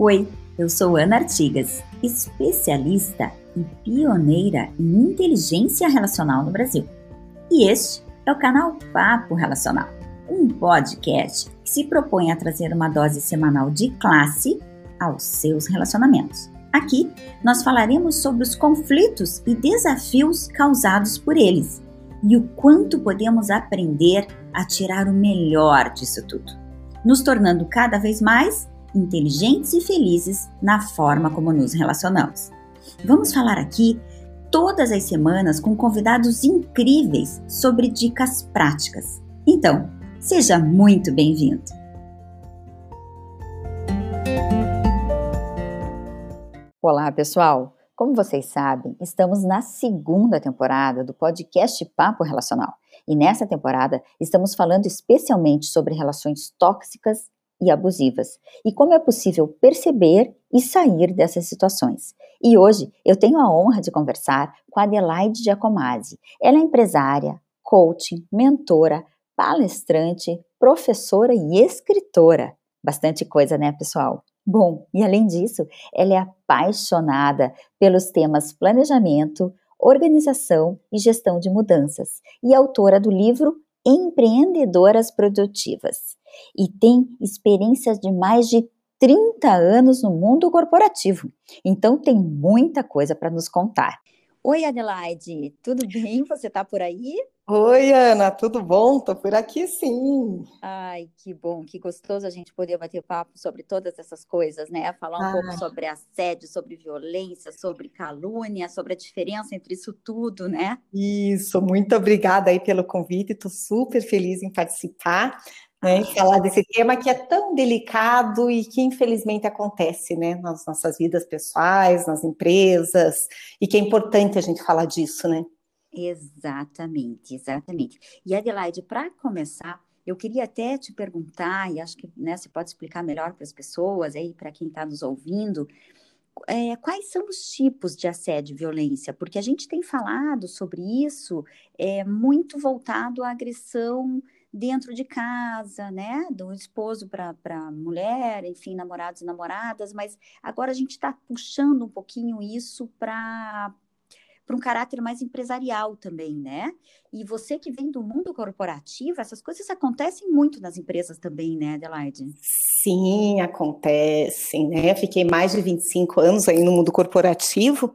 Oi, eu sou Ana Artigas, especialista e pioneira em inteligência relacional no Brasil. E este é o canal Papo Relacional, um podcast que se propõe a trazer uma dose semanal de classe aos seus relacionamentos. Aqui nós falaremos sobre os conflitos e desafios causados por eles e o quanto podemos aprender a tirar o melhor disso tudo, nos tornando cada vez mais inteligentes e felizes na forma como nos relacionamos. Vamos falar aqui todas as semanas com convidados incríveis sobre dicas práticas. Então, seja muito bem-vindo! Olá, pessoal! Como vocês sabem, estamos na segunda temporada do podcast Papo Relacional. E nessa temporada estamos falando especialmente sobre relações tóxicas e abusivas e como é possível perceber e sair dessas situações. E hoje eu tenho a honra de conversar com Adelaide Giacomazzi. Ela é empresária, coach, mentora, palestrante, professora e escritora. Bastante coisa, né, pessoal? Bom, e além disso, ela é apaixonada pelos temas planejamento, organização e gestão de mudanças e autora do livro Empreendedoras Produtivas e tem experiências de mais de 30 anos no mundo corporativo. Então tem muita coisa para nos contar. Oi, Adelaide, tudo bem? Você está por aí? Oi, Ana, tudo bom? Tô por aqui sim. Ai, que bom, que gostoso a gente poder bater papo sobre todas essas coisas, né? Falar um ah. pouco sobre assédio, sobre violência, sobre calúnia, sobre a diferença entre isso tudo, né? Isso, muito obrigada aí pelo convite, estou super feliz em participar né, falar desse tema que é tão delicado e que infelizmente acontece né, nas nossas vidas pessoais, nas empresas, e que é importante a gente falar disso, né? Exatamente, exatamente. E Adelaide, para começar, eu queria até te perguntar, e acho que né, você pode explicar melhor para as pessoas, aí para quem está nos ouvindo, é, quais são os tipos de assédio e violência? Porque a gente tem falado sobre isso é, muito voltado à agressão dentro de casa, né? Do esposo para a mulher, enfim, namorados e namoradas, mas agora a gente está puxando um pouquinho isso para para um caráter mais empresarial também, né? E você que vem do mundo corporativo, essas coisas acontecem muito nas empresas também, né, Adelaide? Sim, acontecem, né? Fiquei mais de 25 anos aí no mundo corporativo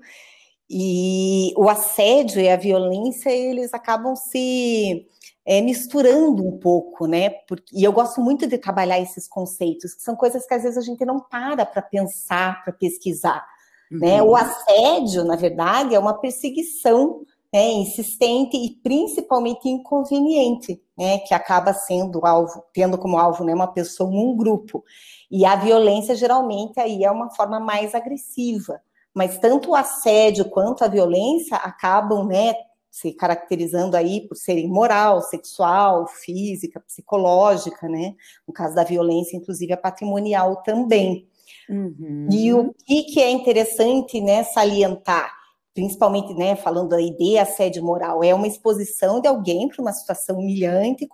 e o assédio e a violência, eles acabam se é, misturando um pouco, né? Porque, e eu gosto muito de trabalhar esses conceitos, que são coisas que às vezes a gente não para para pensar, para pesquisar. Uhum. Né? O assédio, na verdade, é uma perseguição né, insistente e principalmente inconveniente, né, que acaba sendo alvo, tendo como alvo né, uma pessoa, um grupo. E a violência geralmente aí é uma forma mais agressiva. Mas tanto o assédio quanto a violência acabam, né, se caracterizando aí por serem moral, sexual, física, psicológica, né? No caso da violência, inclusive, a patrimonial também. Uhum. E o que, que é interessante, né, salientar, principalmente, né, falando aí de assédio moral, é uma exposição de alguém para uma situação humilhante,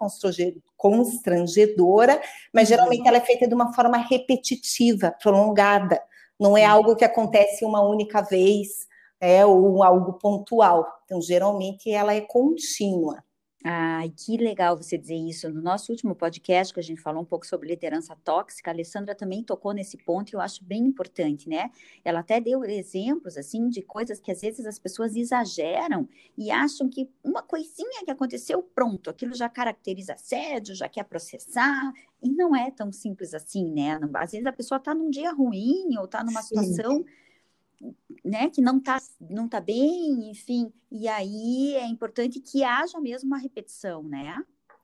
constrangedora, mas uhum. geralmente ela é feita de uma forma repetitiva, prolongada. Não é algo que acontece uma única vez, é, ou algo pontual. Então, geralmente, ela é contínua. Ai, que legal você dizer isso. No nosso último podcast, que a gente falou um pouco sobre liderança tóxica, a Alessandra também tocou nesse ponto e eu acho bem importante, né? Ela até deu exemplos, assim, de coisas que às vezes as pessoas exageram e acham que uma coisinha que aconteceu, pronto, aquilo já caracteriza assédio, já quer processar, e não é tão simples assim, né? Às vezes a pessoa está num dia ruim ou está numa situação. Né, que não está não tá bem, enfim, e aí é importante que haja mesmo uma repetição, né?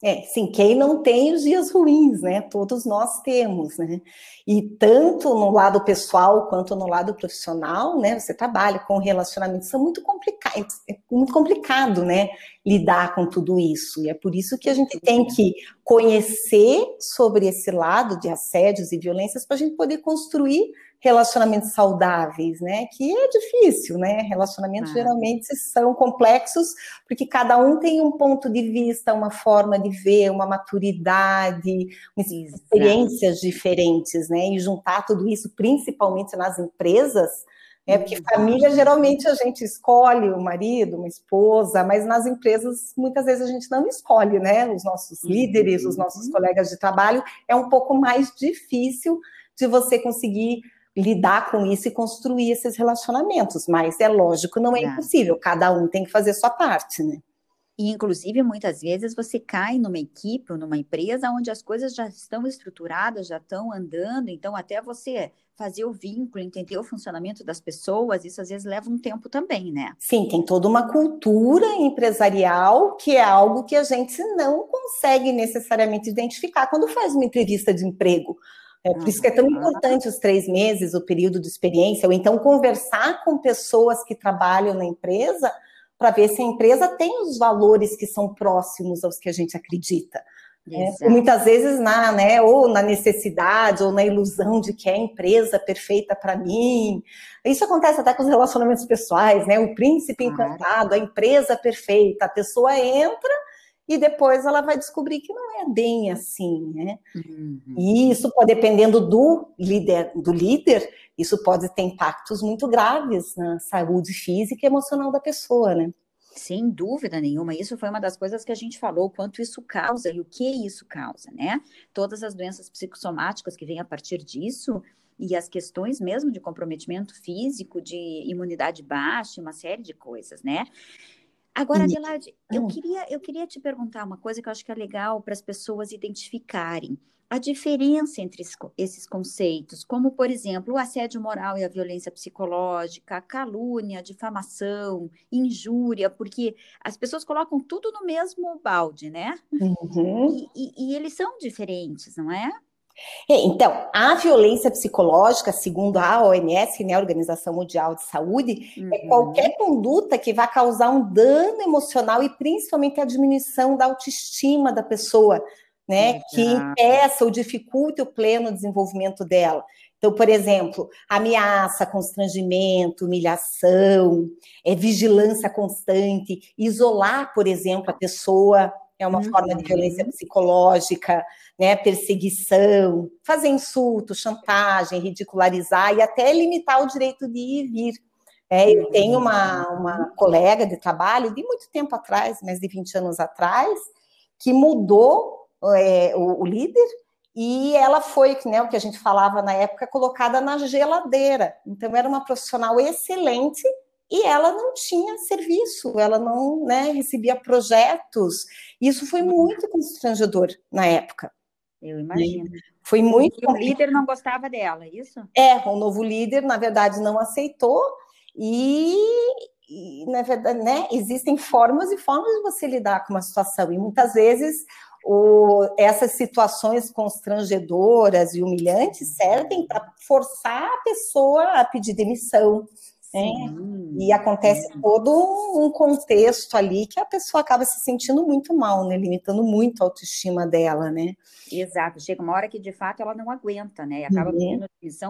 É, sim, quem não tem os dias ruins, né? Todos nós temos, né? E tanto no lado pessoal quanto no lado profissional, né? Você trabalha com relacionamentos, são muito complicados, é muito complicado, né? Lidar com tudo isso. E é por isso que a gente tem que conhecer sobre esse lado de assédios e violências para a gente poder construir relacionamentos saudáveis, né? Que é difícil, né? Relacionamentos ah. geralmente são complexos, porque cada um tem um ponto de vista, uma forma de ver, uma maturidade, experiências diferentes, né? E juntar tudo isso, principalmente nas empresas, é porque família geralmente a gente escolhe o marido, uma esposa, mas nas empresas muitas vezes a gente não escolhe, né? Os nossos líderes, os nossos colegas de trabalho, é um pouco mais difícil de você conseguir lidar com isso e construir esses relacionamentos. Mas é lógico, não é, é impossível, cada um tem que fazer sua parte, né? E, inclusive, muitas vezes você cai numa equipe ou numa empresa onde as coisas já estão estruturadas, já estão andando, então até você fazer o vínculo, entender o funcionamento das pessoas, isso às vezes leva um tempo também, né? Sim, tem toda uma cultura empresarial que é algo que a gente não consegue necessariamente identificar quando faz uma entrevista de emprego. É por isso que é tão importante os três meses, o período de experiência, ou então conversar com pessoas que trabalham na empresa para ver se a empresa tem os valores que são próximos aos que a gente acredita. É, muitas vezes na, né, ou na necessidade, ou na ilusão de que é a empresa perfeita para mim. Isso acontece até com os relacionamentos pessoais, né? O príncipe encantado, a empresa perfeita. A pessoa entra e depois ela vai descobrir que não é bem assim, né? Uhum. E isso, dependendo do líder, do líder, isso pode ter impactos muito graves na saúde física e emocional da pessoa, né? Sem dúvida nenhuma, isso foi uma das coisas que a gente falou, quanto isso causa e o que isso causa, né? Todas as doenças psicossomáticas que vêm a partir disso e as questões mesmo de comprometimento físico, de imunidade baixa, uma série de coisas, né? Agora, Adelaide, eu queria, eu queria te perguntar uma coisa que eu acho que é legal para as pessoas identificarem a diferença entre esses conceitos, como, por exemplo, o assédio moral e a violência psicológica, a calúnia, a difamação, injúria, porque as pessoas colocam tudo no mesmo balde, né? Uhum. E, e, e eles são diferentes, não é? É, então, a violência psicológica, segundo a OMS, né, a Organização Mundial de Saúde, é uhum. é qualquer conduta que vai causar um dano emocional e principalmente a diminuição da autoestima da pessoa, né, que impeça ou dificulte o pleno desenvolvimento dela. Então, por exemplo, ameaça, constrangimento, humilhação, é, vigilância constante, isolar, por exemplo, a pessoa é uma uhum. forma de violência psicológica, né, perseguição, fazer insulto, chantagem, ridicularizar e até limitar o direito de ir e vir. É, eu tenho uma, uma colega de trabalho de muito tempo atrás, mais de 20 anos atrás, que mudou é, o, o, líder e ela foi, né, o que a gente falava na época, colocada na geladeira. Então, era uma profissional excelente e ela não tinha serviço, ela não né, recebia projetos. Isso foi muito constrangedor na época. Eu imagino. Foi muito. E o líder não gostava dela, é isso? É, o novo líder, na verdade, não aceitou, e, e na verdade, né, existem formas e formas de você lidar com uma situação, e muitas vezes o, essas situações constrangedoras e humilhantes servem para forçar a pessoa a pedir demissão, é, e acontece todo um contexto ali que a pessoa acaba se sentindo muito mal, né? Limitando muito a autoestima dela, né? Exato. Chega uma hora que de fato ela não aguenta, né? E acaba uhum. pedindo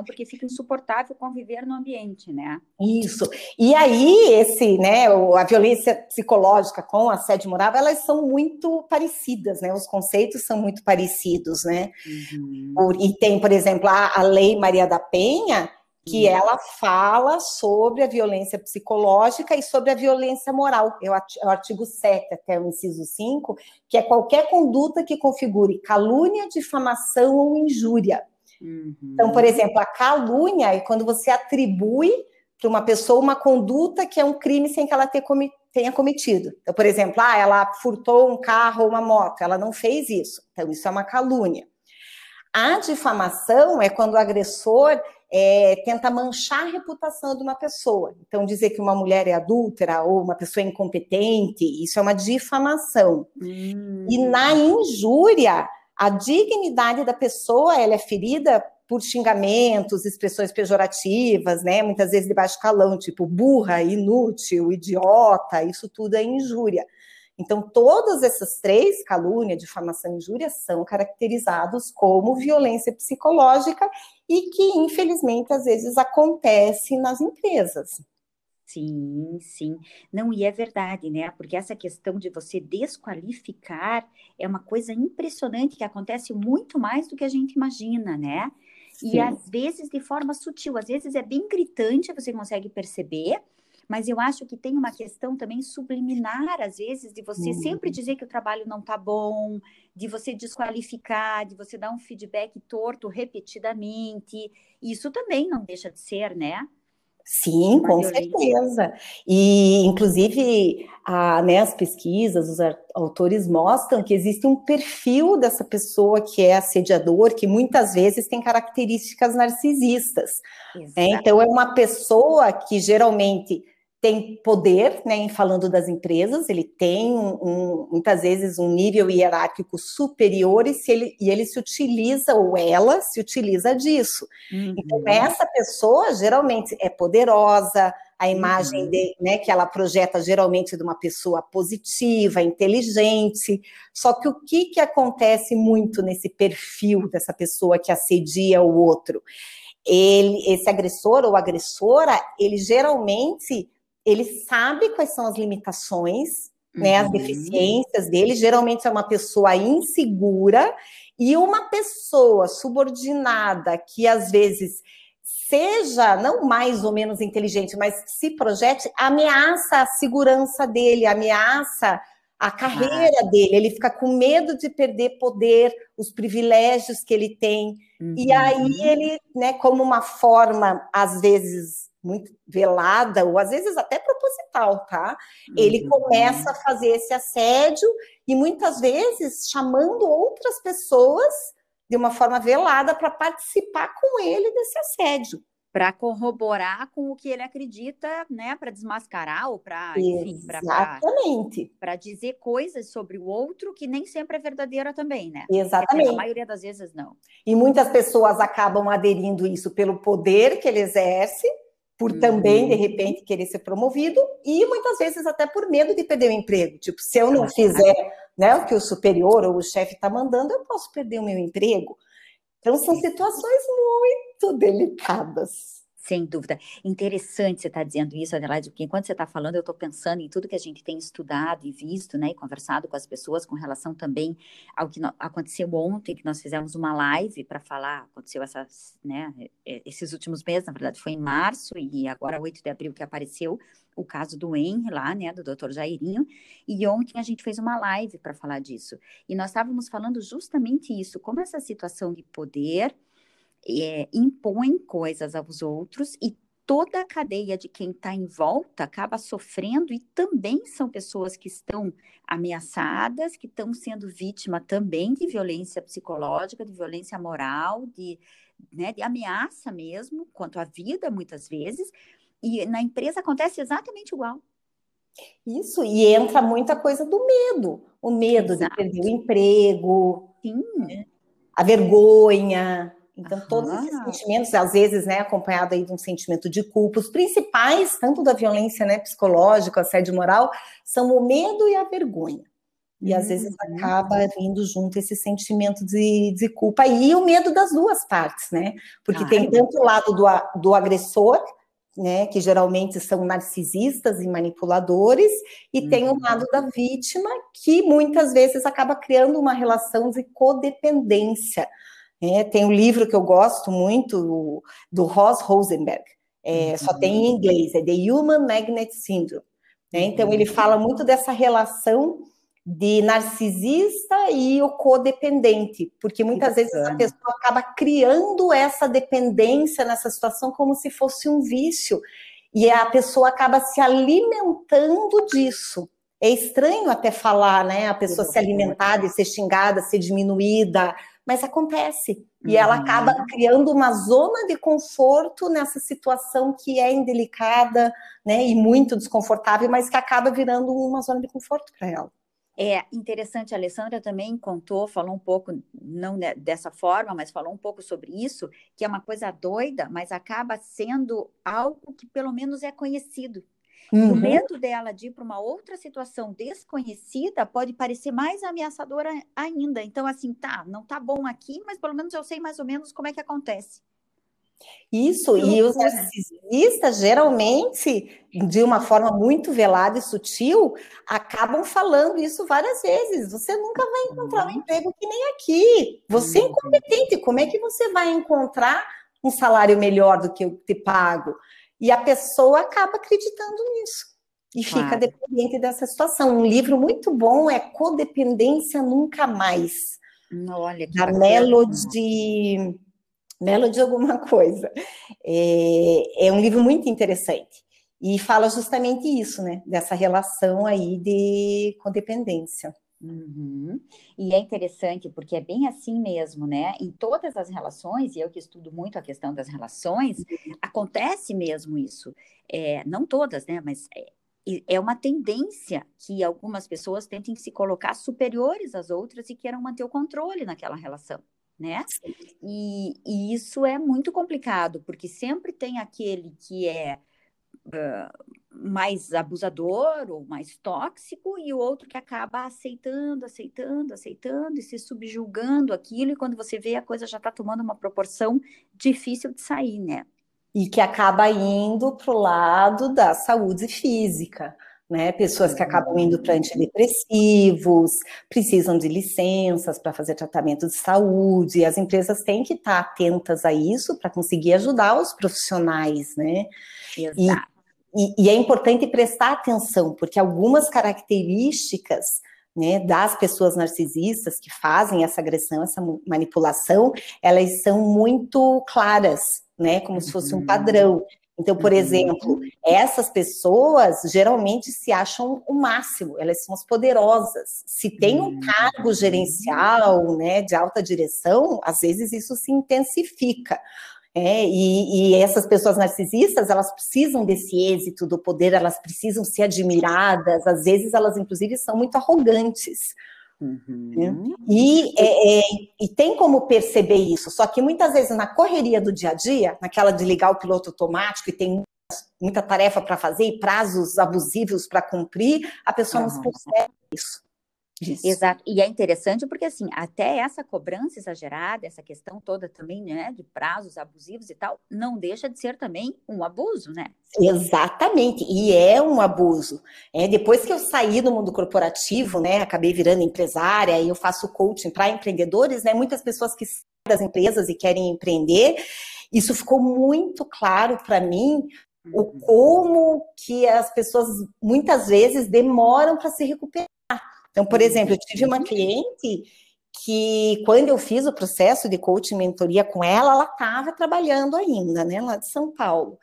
porque fica insuportável conviver no ambiente, né? Isso. E aí, esse, né, a violência psicológica com a assédio moral, elas são muito parecidas, né? Os conceitos são muito parecidos, né? Uhum. E tem, por exemplo, a, a Lei Maria da Penha que uhum. ela fala sobre a violência psicológica e sobre a violência moral. É o artigo 7, até o inciso 5, que é qualquer conduta que configure calúnia, difamação ou injúria. Uhum. Então, por exemplo, a calúnia é quando você atribui para uma pessoa uma conduta que é um crime sem que ela tenha cometido. Então, por exemplo, ah, ela furtou um carro ou uma moto, ela não fez isso. Então, isso é uma calúnia. A difamação é quando o agressor é, tenta manchar a reputação de uma pessoa. Então, dizer que uma mulher é adúltera ou uma pessoa é incompetente, isso é uma difamação. Hum. E na injúria, a dignidade da pessoa ela é ferida por xingamentos, expressões pejorativas, né? Muitas vezes de baixo calão, tipo burra, inútil, idiota, isso tudo é injúria. Então, todas essas três, calúnia, difamação e injúria, são caracterizados como violência psicológica e que, infelizmente, às vezes acontece nas empresas. Sim, sim. Não, e é verdade, né? Porque essa questão de você desqualificar é uma coisa impressionante que acontece muito mais do que a gente imagina, né? Sim. E às vezes de forma sutil, às vezes é bem gritante, você consegue perceber, mas eu acho que tem uma questão também subliminar, às vezes, de você uhum. sempre dizer que o trabalho não está bom, de você desqualificar, de você dar um feedback torto repetidamente. Isso também não deixa de ser, né? Sim, com certeza. E, inclusive, a, né, as pesquisas, os autores mostram que existe um perfil dessa pessoa que é assediador, que muitas vezes tem características narcisistas. Né? Então, é uma pessoa que geralmente tem poder, né, falando das empresas, ele tem um, muitas vezes um nível hierárquico superior e, se ele, e ele se utiliza, ou ela se utiliza disso. Uhum. Então, essa pessoa geralmente é poderosa, a imagem uhum. de, né, que ela projeta geralmente de uma pessoa positiva, inteligente. Só que o que, que acontece muito nesse perfil dessa pessoa que assedia o outro? Ele, esse agressor ou agressora, ele geralmente ele sabe quais são as limitações, uhum. né, as uhum. deficiências dele. Geralmente é uma pessoa insegura e uma pessoa subordinada que às vezes seja não mais ou menos inteligente, mas se projete, ameaça a segurança dele, ameaça a carreira ah. dele, ele fica com medo de perder poder, os privilégios que ele tem. Uhum. E aí ele, né, como uma forma às vezes muito velada, ou às vezes até proposital, tá? Ele uhum. começa a fazer esse assédio e muitas vezes chamando outras pessoas de uma forma velada para participar com ele desse assédio para corroborar com o que ele acredita, né, para desmascarar ou para, exatamente, para dizer coisas sobre o outro que nem sempre é verdadeira também, né? Exatamente. A maioria das vezes não. E muitas pessoas acabam aderindo isso pelo poder que ele exerce por uhum. também, de repente, querer ser promovido, e muitas vezes até por medo de perder o emprego. Tipo, se eu não fizer né, o que o superior ou o chefe está mandando, eu posso perder o meu emprego. Então, são situações muito delicadas. Sem dúvida. Interessante você estar tá dizendo isso, Adelaide, porque enquanto você está falando, eu estou pensando em tudo que a gente tem estudado e visto, né, e conversado com as pessoas com relação também ao que aconteceu ontem, que nós fizemos uma live para falar, aconteceu essas, né, esses últimos meses, na verdade foi em março e agora 8 de abril que apareceu o caso do Henry lá, né, do Dr. Jairinho, e ontem a gente fez uma live para falar disso. E nós estávamos falando justamente isso, como essa situação de poder é, impõem coisas aos outros e toda a cadeia de quem está em volta acaba sofrendo e também são pessoas que estão ameaçadas, que estão sendo vítima também de violência psicológica, de violência moral, de, né, de ameaça mesmo, quanto à vida, muitas vezes. E na empresa acontece exatamente igual. Isso, e entra muita coisa do medo. O medo Exato. de perder o emprego, Sim. a vergonha, então, todos esses sentimentos, às vezes, né, acompanhado aí de um sentimento de culpa, os principais, tanto da violência né, psicológica, assédio moral, são o medo e a vergonha. E às vezes uhum. acaba vindo junto esse sentimento de, de culpa e o medo das duas partes, né? Porque Ai. tem tanto o lado do, do agressor, né, que geralmente são narcisistas e manipuladores, e uhum. tem o lado da vítima, que muitas vezes acaba criando uma relação de codependência é, tem um livro que eu gosto muito, do Ross Rosenberg, é, uhum. só tem em inglês, é The Human Magnet Syndrome. Né? Então, ele fala muito dessa relação de narcisista e o codependente, porque muitas vezes a pessoa acaba criando essa dependência nessa situação como se fosse um vício, e a pessoa acaba se alimentando disso. É estranho até falar, né? A pessoa se alimentar e ser xingada, ser diminuída, mas acontece. E ela acaba uhum. criando uma zona de conforto nessa situação que é indelicada, né, e muito desconfortável, mas que acaba virando uma zona de conforto para ela. É interessante, a Alessandra também contou, falou um pouco, não dessa forma, mas falou um pouco sobre isso, que é uma coisa doida, mas acaba sendo algo que pelo menos é conhecido. Uhum. O medo dela de ir para uma outra situação desconhecida pode parecer mais ameaçadora ainda. Então, assim, tá, não tá bom aqui, mas pelo menos eu sei mais ou menos como é que acontece. Isso, e os narcisistas, geralmente, de uma forma muito velada e sutil, acabam falando isso várias vezes. Você nunca vai encontrar um uhum. emprego que nem aqui. Você é uhum. incompetente, como é que você vai encontrar um salário melhor do que eu te pago? E a pessoa acaba acreditando nisso e claro. fica dependente dessa situação. Um livro muito bom é Codependência Nunca Mais. Olha, que da Melody, Melody alguma coisa. É, é um livro muito interessante e fala justamente isso, né? Dessa relação aí de codependência. Uhum. E é interessante porque é bem assim mesmo, né? Em todas as relações, e eu que estudo muito a questão das relações, acontece mesmo isso. É, não todas, né? Mas é, é uma tendência que algumas pessoas tentem se colocar superiores às outras e queiram manter o controle naquela relação, né? E, e isso é muito complicado, porque sempre tem aquele que é. Uh, mais abusador ou mais tóxico e o outro que acaba aceitando, aceitando, aceitando e se subjulgando aquilo e quando você vê a coisa já está tomando uma proporção difícil de sair, né? E que acaba indo para o lado da saúde física, né? Pessoas que acabam indo para antidepressivos, precisam de licenças para fazer tratamento de saúde, e as empresas têm que estar tá atentas a isso para conseguir ajudar os profissionais, né? Exato. E e, e, é importante prestar atenção, porque algumas características né, das pessoas narcisistas que fazem essa agressão, essa manipulação, elas são muito claras, né, como se fosse um uhum. padrão. Então, por uhum. exemplo, essas pessoas geralmente se acham o máximo, elas são as poderosas. Se tem um uhum. cargo gerencial, né, de alta direção, às vezes isso se intensifica. É, e, e, essas pessoas narcisistas, elas precisam desse êxito do poder, elas precisam ser admiradas, às vezes elas, inclusive, são muito arrogantes. Uhum. Né? E, é, é, e tem como perceber isso, só que muitas vezes na correria do dia a dia, naquela de ligar o piloto automático e tem muita tarefa para fazer e prazos abusivos para cumprir, a pessoa uhum. não percebe isso. Exato. E é interessante porque, assim, até essa cobrança exagerada, essa questão toda também, né, de prazos abusivos e tal, não deixa de ser também um abuso, né? Exatamente. E é um abuso. É, depois que eu saí do mundo corporativo, né, acabei virando empresária e eu faço coaching para empreendedores, né, muitas pessoas que saem das empresas e querem empreender, isso ficou muito claro para mim o uhum. como que as pessoas muitas vezes demoram para se recuperar. Então, por exemplo, eu tive uma cliente que quando eu fiz o processo de coaching mentoria com ela, ela estava trabalhando ainda, né, lá de São Paulo.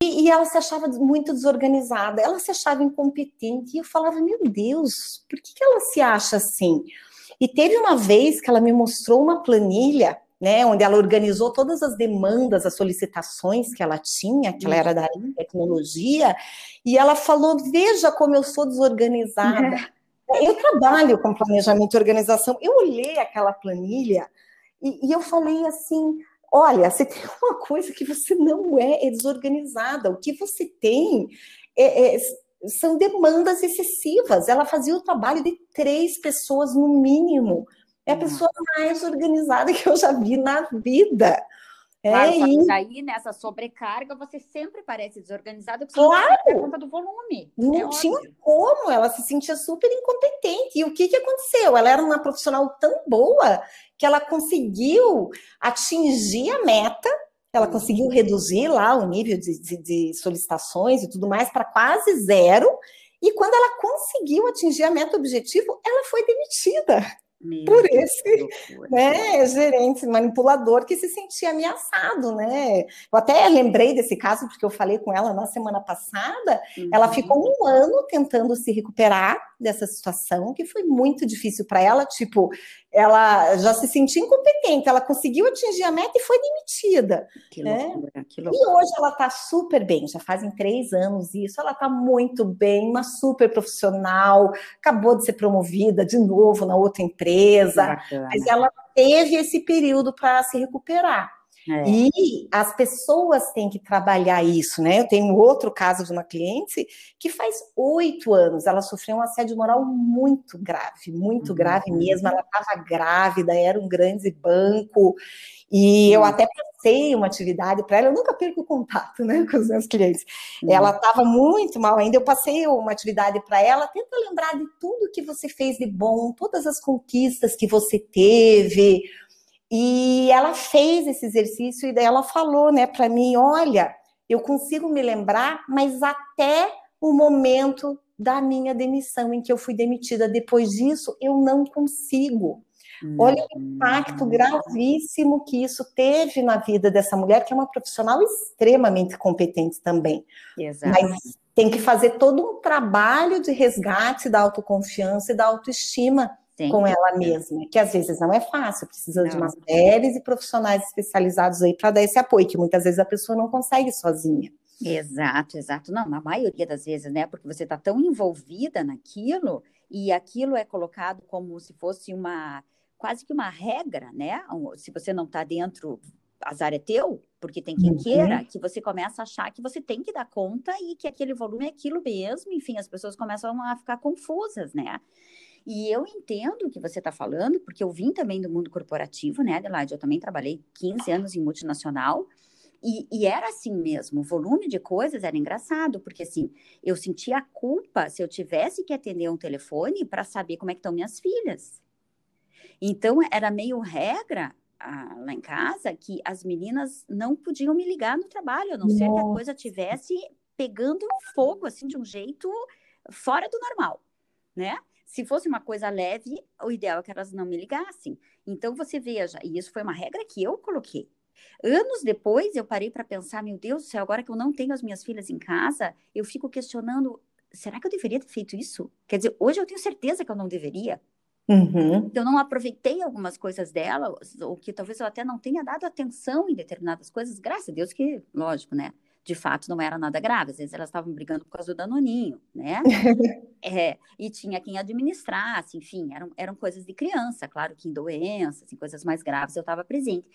E, e, ela se achava muito desorganizada, ela se achava incompetente, e eu falava, meu Deus, por que, que ela se acha assim? E teve uma vez que ela me mostrou uma planilha, né, onde ela organizou todas as demandas, as solicitações que ela tinha, que ela era da tecnologia, e ela falou, veja como eu sou desorganizada. Eu trabalho com planejamento e organização. Eu olhei aquela planilha e, e eu falei assim: olha, você tem uma coisa que você não é, é desorganizada. O que você tem é, é, são demandas excessivas. Ela fazia o trabalho de três pessoas no mínimo. É a pessoa mais organizada que eu já vi na vida. Claro, é, e... aí nessa sobrecarga você sempre parece desorganizada porque claro. você não conta do volume. Não é tinha óbvio. como, ela se sentia super incompetente. E o que, que aconteceu? Ela era uma profissional tão boa que ela conseguiu atingir a meta, ela conseguiu reduzir lá o nível de, de, de solicitações e tudo mais para quase zero. E quando ela conseguiu atingir a meta objetivo, ela foi demitida. Meu por esse né, gerente manipulador que se sentia ameaçado, né? Eu até lembrei desse caso porque eu falei com ela na semana passada. Uhum. Ela ficou um ano tentando se recuperar dessa situação, que foi muito difícil para ela. Tipo, ela já se sentia incompetente, ela conseguiu atingir a meta e foi demitida. Que né? loucura, que loucura. E hoje ela está super bem, já fazem três anos isso, ela está muito bem, uma super profissional, acabou de ser promovida de novo na outra empresa, mas ela teve esse período para se recuperar. É. E as pessoas têm que trabalhar isso, né? Eu tenho outro caso de uma cliente que faz oito anos ela sofreu um assédio moral muito grave, muito uhum. grave mesmo. Ela estava grávida, era um grande banco, e eu até passei uma atividade para ela, eu nunca perco o contato né, com os meus clientes. Uhum. Ela estava muito mal ainda, eu passei uma atividade para ela, tenta lembrar de tudo que você fez de bom, todas as conquistas que você teve. E ela fez esse exercício e daí ela falou né, para mim: olha, eu consigo me lembrar, mas até o momento da minha demissão, em que eu fui demitida. Depois disso, eu não consigo. Olha o impacto hum. gravíssimo que isso teve na vida dessa mulher, que é uma profissional extremamente competente também. Exato. Mas tem que fazer todo um trabalho de resgate da autoconfiança e da autoestima Sim. com ela mesma, que às vezes não é fácil, precisa não. de umas mulheres e profissionais especializados aí para dar esse apoio, que muitas vezes a pessoa não consegue sozinha. Exato, exato. Não, na maioria das vezes, né? Porque você está tão envolvida naquilo e aquilo é colocado como se fosse uma quase que uma regra, né? Se você não está dentro, azar é teu, porque tem quem uhum. queira, que você começa a achar que você tem que dar conta e que aquele volume é aquilo mesmo, enfim, as pessoas começam a ficar confusas, né? E eu entendo o que você está falando, porque eu vim também do mundo corporativo, né, Adelaide? Eu também trabalhei 15 anos em multinacional. E, e, era assim mesmo, o volume de coisas era engraçado, porque assim, eu sentia culpa se eu tivesse que atender um telefone para saber como é que estão minhas filhas. Então, era meio regra ah, lá em casa que as meninas não podiam me ligar no trabalho, a não Nossa. ser que a coisa tivesse pegando fogo, assim, de um jeito fora do normal, né? Se fosse uma coisa leve, o ideal é que elas não me ligassem. Então, você veja, e isso foi uma regra que eu coloquei. Anos depois, eu parei para pensar: meu Deus do céu, agora que eu não tenho as minhas filhas em casa, eu fico questionando: será que eu deveria ter feito isso? Quer dizer, hoje eu tenho certeza que eu não deveria, Uhum. Eu não aproveitei algumas coisas dela, ou que talvez eu até não tenha dado atenção em determinadas coisas, graças a Deus que, lógico, né? De fato, não era nada grave. Às vezes elas estavam brigando por causa do danoninho, né? é, e tinha quem administrasse, enfim, eram, eram coisas de criança. Claro que em doenças, em coisas mais graves, eu estava presente.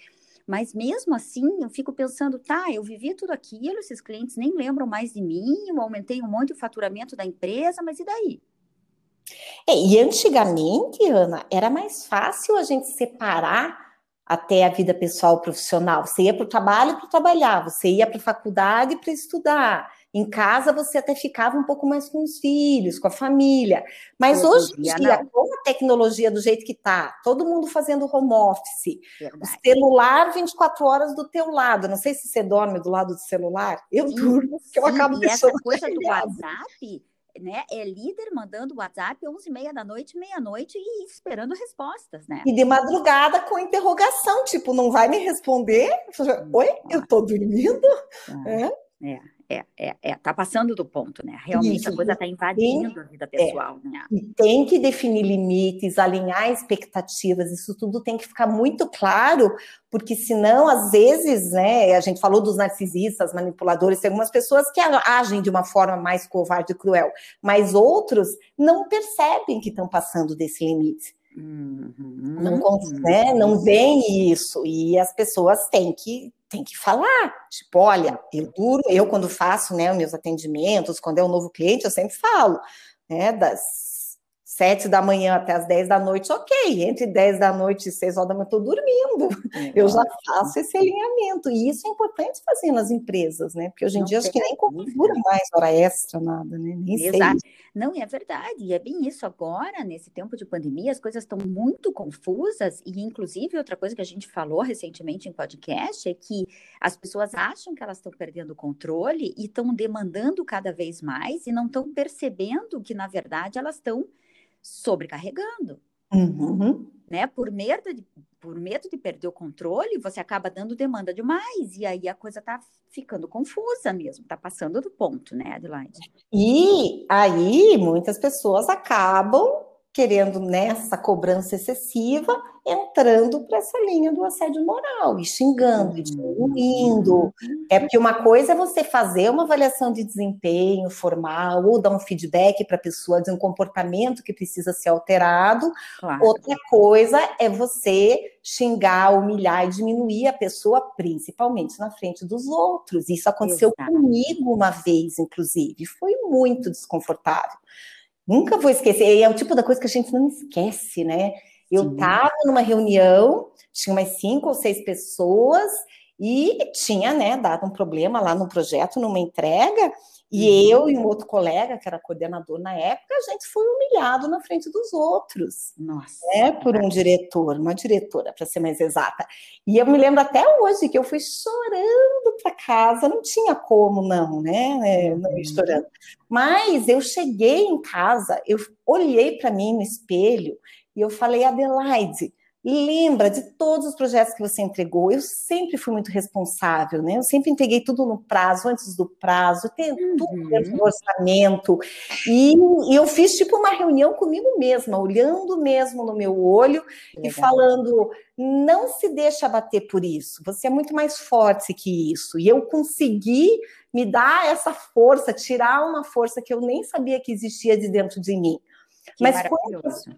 Mas mesmo assim, eu fico pensando, tá, eu vivi tudo aquilo, esses clientes nem lembram mais de mim, eu aumentei um monte o faturamento da empresa, mas e daí? É, e antigamente, Ana, era mais fácil a gente separar até a vida pessoal profissional. Você ia para o trabalho para trabalhar, você ia para a faculdade para estudar. Em casa você até ficava um pouco mais com os filhos, com a família. Mas hoje em dia, dia com a tecnologia do jeito que está, todo mundo fazendo home office, Verdade. o celular 24 horas do teu lado. Não sei se você dorme do lado do celular. Eu sim, durmo, porque eu acabo e essa coisa do WhatsApp né, é líder mandando WhatsApp 11 e meia da noite, meia-noite e esperando respostas, né? E de madrugada com interrogação, tipo, não vai me responder? Oi, eu tô dormindo? É. é. É, é, é, tá passando do ponto, né? Realmente Isso. a coisa tá invadindo tem, a vida pessoal, é, né? E tem que definir limites, alinhar expectativas, isso tudo tem que ficar muito claro, porque senão, às vezes, né, a gente falou dos narcisistas, manipuladores, tem algumas pessoas que agem de uma forma mais covarde e cruel, mas outros não percebem que estão passando desse limite. Uhum, não, uhum. né, não vem isso, e as pessoas têm que tem que falar. Tipo, olha, eu duro, eu quando faço né, os meus atendimentos, quando é um novo cliente, eu sempre falo, né, das sete da manhã até as dez da noite, ok. Entre dez da noite e seis horas da manhã, estou dormindo. Eu já faço esse alinhamento. E isso é importante fazer nas empresas, né? Porque hoje em não dia acho que nem configura mais hora extra, nada, né? Nem Exato. Sei. Não, é verdade. E é bem isso. Agora, nesse tempo de pandemia, as coisas estão muito confusas. E, inclusive, outra coisa que a gente falou recentemente em podcast é que as pessoas acham que elas estão perdendo o controle e estão demandando cada vez mais e não estão percebendo que, na verdade, elas estão sobrecarregando. Uhum. Né? Por, medo de, por medo de perder o controle, você acaba dando demanda demais, e aí a coisa está ficando confusa mesmo, está passando do ponto, né, Adelaide? E aí muitas pessoas acabam querendo nessa cobrança excessiva, entrando para essa linha do assédio moral, e xingando, e diminuindo. É porque uma coisa é você fazer uma avaliação de desempenho formal, ou dar um feedback para a pessoa de um comportamento que precisa ser alterado. Claro. Outra coisa é você xingar, humilhar e diminuir a pessoa, principalmente na frente dos outros. Isso aconteceu Exato. comigo uma vez, inclusive, foi muito desconfortável. Nunca vou esquecer. E é o tipo da coisa que a gente não esquece, né? Eu estava numa reunião, tinha umas cinco ou seis pessoas, e tinha, né, dado um problema lá no projeto, numa entrega, e uhum. eu e um outro colega, que era coordenador na época, a gente foi humilhado na frente dos outros. Nossa. Né, por um diretor, uma diretora, para ser mais exata. E eu me lembro até hoje que eu fui chorando para casa, não tinha como não, né? Não ir uhum. chorando. Mas eu cheguei em casa, eu olhei para mim no espelho e eu falei, Adelaide, lembra de todos os projetos que você entregou. Eu sempre fui muito responsável, né? Eu sempre entreguei tudo no prazo, antes do prazo, tenho uhum. tudo dentro do orçamento. E, e, eu fiz tipo uma reunião comigo mesma, olhando mesmo no meu olho Legal. e falando: não se deixa bater por isso, você é muito mais forte que isso. E eu consegui me dar essa força, tirar uma força que eu nem sabia que existia de dentro de mim. Que Mas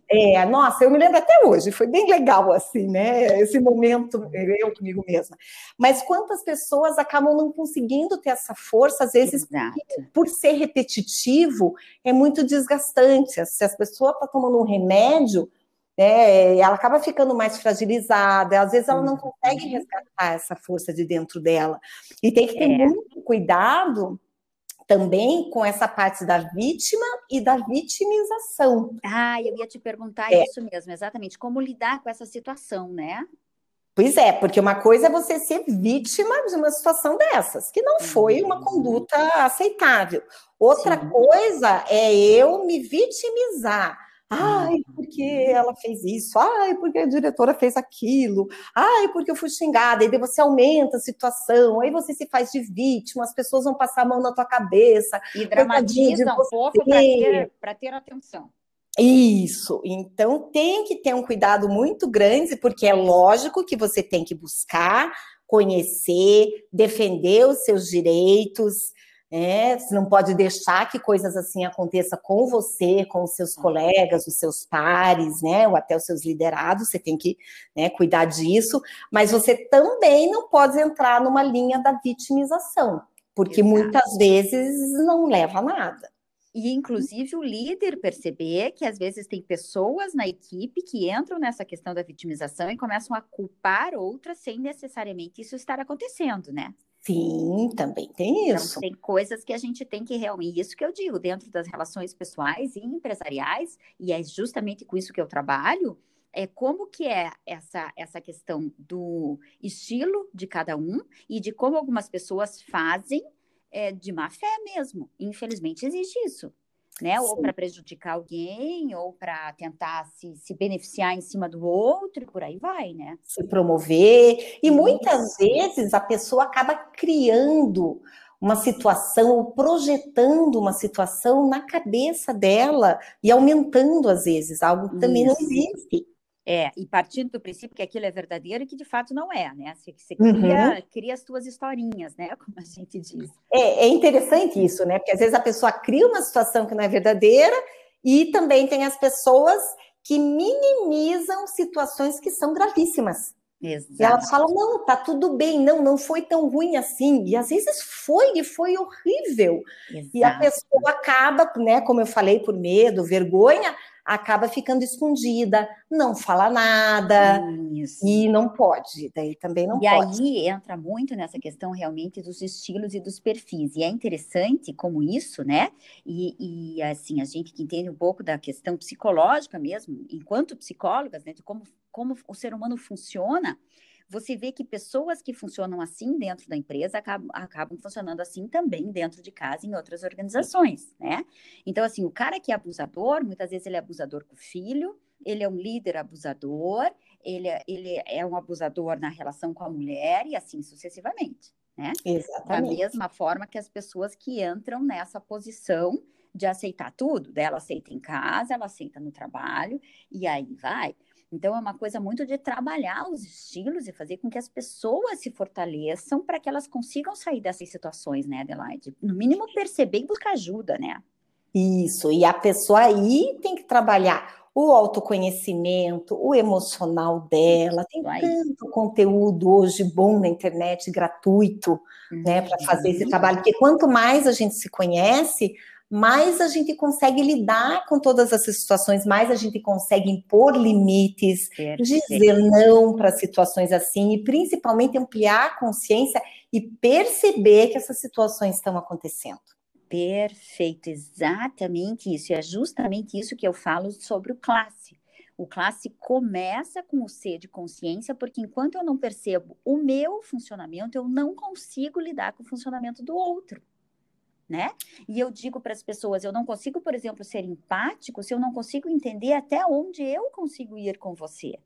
é, nossa, eu me lembro até hoje, foi bem legal assim, né? Esse momento eu comigo mesma. Mas quantas pessoas acabam não conseguindo ter essa força, às vezes por ser repetitivo, é muito desgastante. Se as pessoas estão tá tomando um remédio, é, ela acaba ficando mais fragilizada, às vezes ela não consegue resgatar essa força de dentro dela. E tem que ter é. muito cuidado também com essa parte da vítima e da vitimização. Ah, eu ia te perguntar é. isso mesmo, exatamente, como lidar com essa situação, né? Pois é, porque uma coisa é você ser vítima de uma situação dessas, que não foi uma uhum. conduta aceitável. Outra Sim. coisa é eu me vitimizar. Ai, porque ela fez isso. Ai, porque a diretora fez aquilo. Ai, porque eu fui xingada. E daí você aumenta a situação. Aí você se faz de vítima. As pessoas vão passar a mão na tua cabeça. E dramatiza um pouco para ter, ter atenção. Isso. Então tem que ter um cuidado muito grande, porque é lógico que você tem que buscar, conhecer, defender os seus direitos é, você não pode deixar que coisas assim aconteçam com você, com os seus colegas, os seus pares, né? Ou até os seus liderados, você tem que né, cuidar disso, mas você também não pode entrar numa linha da vitimização, porque Exato. muitas vezes não leva a nada. E, inclusive, o líder perceber que às vezes tem pessoas na equipe que entram nessa questão da vitimização e começam a culpar outras sem necessariamente isso estar acontecendo, né? Sim, também tem então, isso. Então, tem coisas que a gente tem que realmente, isso que eu digo, dentro das relações pessoais e empresariais, e é justamente com isso que eu trabalho, é como que é essa, essa questão do estilo de cada um e de como algumas pessoas fazem é, de má fé mesmo. Infelizmente existe isso né? Sim. Ou para prejudicar alguém, ou para tentar se, se beneficiar em cima do outro, por aí vai, né? Se promover. E muitas vezes a pessoa acaba criando uma situação ou projetando uma situação na cabeça dela e aumentando às vezes algo que também Isso. não existe. É, e partindo do princípio que aquilo é verdadeiro e que de fato não é, né? Você, você cria, uhum. cria as suas historinhas, né? Como a gente diz. É, é interessante isso, né? Porque às vezes a pessoa cria uma situação que não é verdadeira e também tem as pessoas que minimizam situações que são gravíssimas. Exato. E elas falam, não, tá tudo bem, não, não foi tão ruim assim. E às vezes foi, e foi horrível. Exato. E a pessoa acaba, né, como eu falei, por medo, vergonha, acaba ficando escondida, não fala nada Isso. e não pode, daí também não e pode. E aí entra muito nessa questão realmente dos estilos e dos perfis, e é interessante como isso, né? E, e assim, a gente que entende um pouco da questão psicológica mesmo, enquanto psicólogas, né, de como, como o ser humano funciona, você vê que pessoas que funcionam assim dentro da empresa acabam, acabam funcionando assim também dentro de casa em outras organizações, né? Então, assim, o cara que é abusador, muitas vezes ele é abusador com o filho, ele é um líder abusador, ele, é, ele é um abusador na relação com a mulher e assim sucessivamente, né? Exatamente. Da mesma forma que as pessoas que entram nessa posição de aceitar tudo. Daí ela aceita em casa, ela aceita no trabalho, e aí vai. Então, é uma coisa muito de trabalhar os estilos e fazer com que as pessoas se fortaleçam para que elas consigam sair dessas situações, né, Adelaide? No mínimo, perceber e buscar ajuda, né? Isso, e a pessoa aí tem que trabalhar o autoconhecimento, o emocional dela. Tem tanto conteúdo hoje bom na internet, gratuito, uhum. né, para fazer esse trabalho. Porque quanto mais a gente se conhece, mais a gente consegue lidar com todas essas situações, mais a gente consegue impor limites, Perfeito. dizer não para situações assim, e principalmente ampliar a consciência e perceber que essas situações estão acontecendo. Perfeito, exatamente isso. E é justamente isso que eu falo sobre o classe. O classe começa com o C de consciência, porque enquanto eu não percebo o meu funcionamento, eu não consigo lidar com o funcionamento do outro. Né? E eu digo para as pessoas, eu não consigo, por exemplo, ser empático se eu não consigo entender até onde eu consigo ir com você.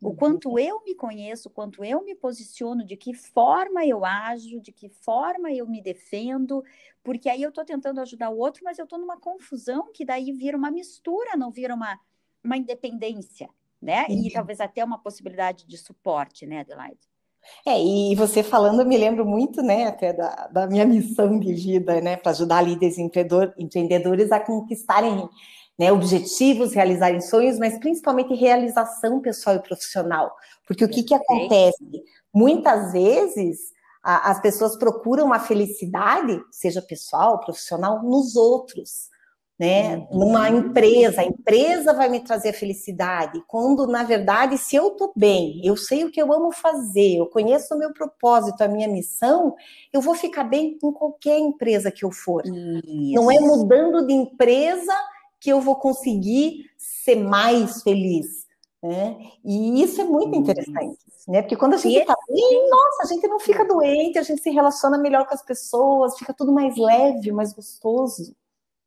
O quanto uhum. eu me conheço, o quanto eu me posiciono, de que forma eu ajo, de que forma eu me defendo, porque aí eu estou tentando ajudar o outro, mas eu estou numa confusão que daí vira uma mistura, não vira uma, uma independência, né? E talvez até uma possibilidade de suporte, né, Adelaide? É, e você falando, eu me lembro muito, né, até da, da minha missão de vida, né, para ajudar líderes empreendedores a conquistarem né, objetivos, realizarem sonhos, mas principalmente realização pessoal e profissional. Porque o que, que acontece? Muitas vezes a, as pessoas procuram a felicidade, seja pessoal, profissional, nos outros. Né? Uhum. Numa empresa, a empresa vai me trazer a felicidade, quando na verdade, se eu estou bem, eu sei o que eu amo fazer, eu conheço o meu propósito, a minha missão, eu vou ficar bem em qualquer empresa que eu for. Isso. Não é mudando de empresa que eu vou conseguir ser mais feliz. Né? E isso é muito interessante, né? Porque quando a gente está bem, nossa, a gente não fica doente, a gente se relaciona melhor com as pessoas, fica tudo mais leve, mais gostoso.